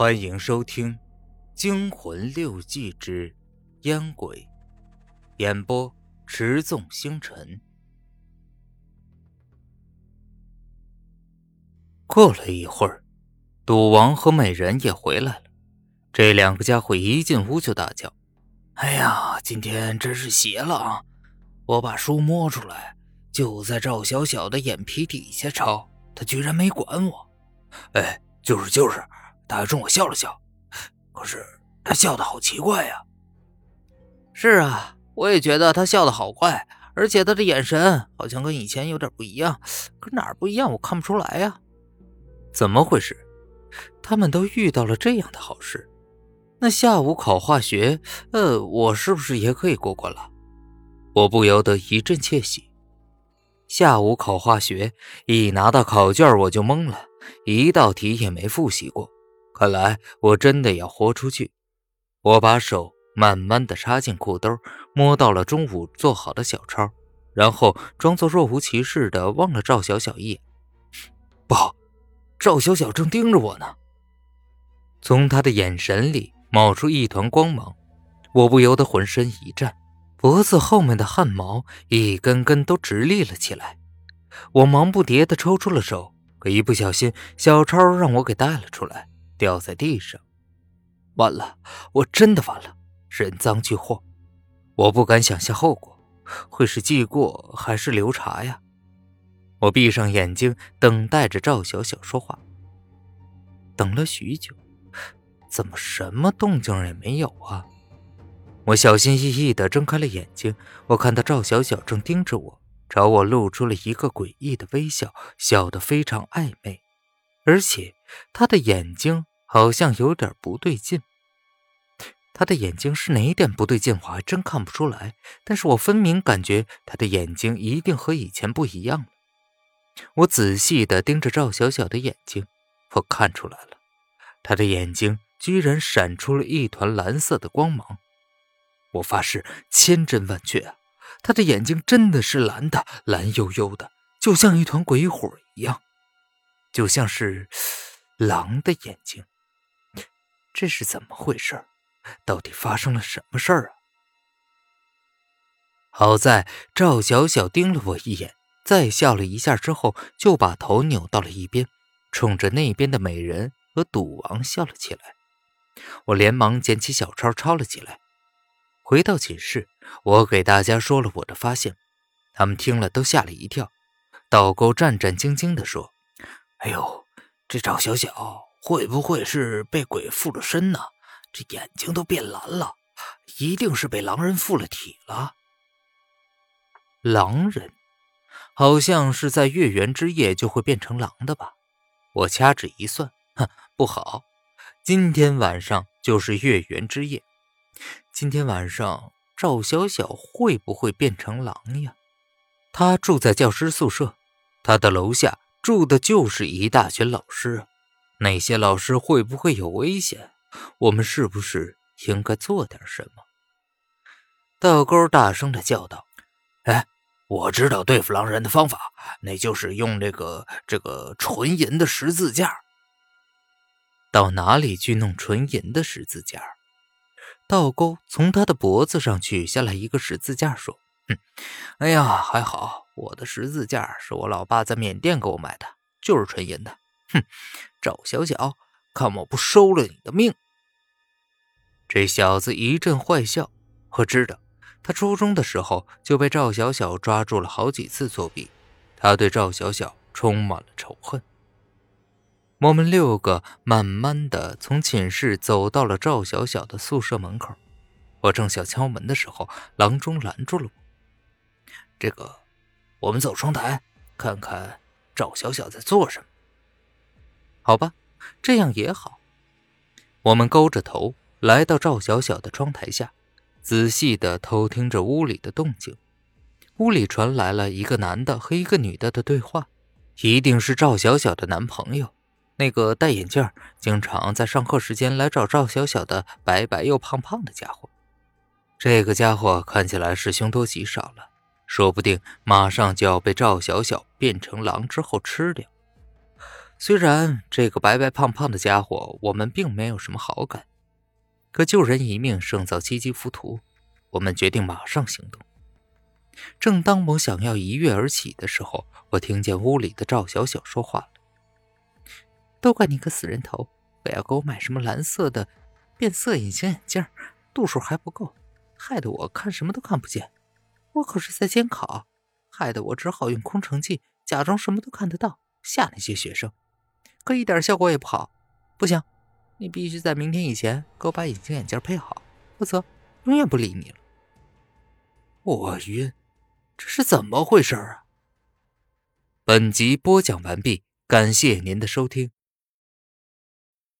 欢迎收听《惊魂六记之烟鬼》，演播：持纵星辰。过了一会儿，赌王和美人也回来了。这两个家伙一进屋就大叫：“哎呀，今天真是邪了啊！我把书摸出来，就在赵小小的眼皮底下抄，他居然没管我。哎，就是就是。”他还冲我笑了笑，可是他笑的好奇怪呀。是啊，我也觉得他笑的好怪，而且他的眼神好像跟以前有点不一样。可哪儿不一样，我看不出来呀。怎么回事？他们都遇到了这样的好事，那下午考化学，呃，我是不是也可以过关了？我不由得一阵窃喜。下午考化学，一拿到考卷我就懵了，一道题也没复习过。看来我真的要豁出去。我把手慢慢的插进裤兜，摸到了中午做好的小抄，然后装作若无其事的望了赵小小一眼。不好，赵小小正盯着我呢。从他的眼神里冒出一团光芒，我不由得浑身一颤，脖子后面的汗毛一根根都直立了起来。我忙不迭的抽出了手，可一不小心，小抄让我给带了出来。掉在地上，完了！我真的完了！人赃俱获，我不敢想象后果会是记过还是留查呀！我闭上眼睛，等待着赵小小说话。等了许久，怎么什么动静也没有啊？我小心翼翼地睁开了眼睛，我看到赵小小正盯着我，朝我露出了一个诡异的微笑，笑得非常暧昧，而且他的眼睛。好像有点不对劲，他的眼睛是哪一点不对劲，我还真看不出来。但是我分明感觉他的眼睛一定和以前不一样了。我仔细的盯着赵小小的眼睛，我看出来了，他的眼睛居然闪出了一团蓝色的光芒。我发誓千真万确啊，他的眼睛真的是蓝的，蓝幽幽的，就像一团鬼火一样，就像是狼的眼睛。这是怎么回事？到底发生了什么事儿啊？好在赵小小盯了我一眼，再笑了一下之后，就把头扭到了一边，冲着那边的美人和赌王笑了起来。我连忙捡起小抄抄了起来。回到寝室，我给大家说了我的发现，他们听了都吓了一跳。倒钩战战兢兢地说：“哎呦，这赵小小……”会不会是被鬼附了身呢？这眼睛都变蓝了，一定是被狼人附了体了。狼人，好像是在月圆之夜就会变成狼的吧？我掐指一算，哼，不好，今天晚上就是月圆之夜。今天晚上赵小小会不会变成狼呀？他住在教师宿舍，他的楼下住的就是一大群老师啊。那些老师会不会有危险？我们是不是应该做点什么？道钩大声的叫道：“哎，我知道对付狼人的方法，那就是用这个这个纯银的十字架。到哪里去弄纯银的十字架？”道钩从他的脖子上取下来一个十字架，说：“哼，哎呀，还好，我的十字架是我老爸在缅甸给我买的，就是纯银的。”哼，赵小小，看我不收了你的命！这小子一阵坏笑。我知道，他初中的时候就被赵小小抓住了好几次作弊，他对赵小小充满了仇恨。我们六个慢慢的从寝室走到了赵小小的宿舍门口。我正想敲门的时候，郎中拦住了我：“这个，我们走窗台看看赵小小在做什么。”好吧，这样也好。我们勾着头来到赵小小的窗台下，仔细的偷听着屋里的动静。屋里传来了一个男的和一个女的的对话，一定是赵小小的男朋友，那个戴眼镜、经常在上课时间来找赵小小的白白又胖胖的家伙。这个家伙看起来是凶多吉少了，说不定马上就要被赵小小变成狼之后吃掉。虽然这个白白胖胖的家伙我们并没有什么好感，可救人一命胜造七级浮屠，我们决定马上行动。正当我想要一跃而起的时候，我听见屋里的赵小小说话了：“都怪你个死人头，非要给我买什么蓝色的变色隐形眼镜，度数还不够，害得我看什么都看不见。我可是在监考，害得我只好用空城计假装什么都看得到，吓那些学生。”可一点效果也不好，不行，你必须在明天以前给我把隐形眼镜配好，否则永远不理你了。我晕，这是怎么回事啊？本集播讲完毕，感谢您的收听。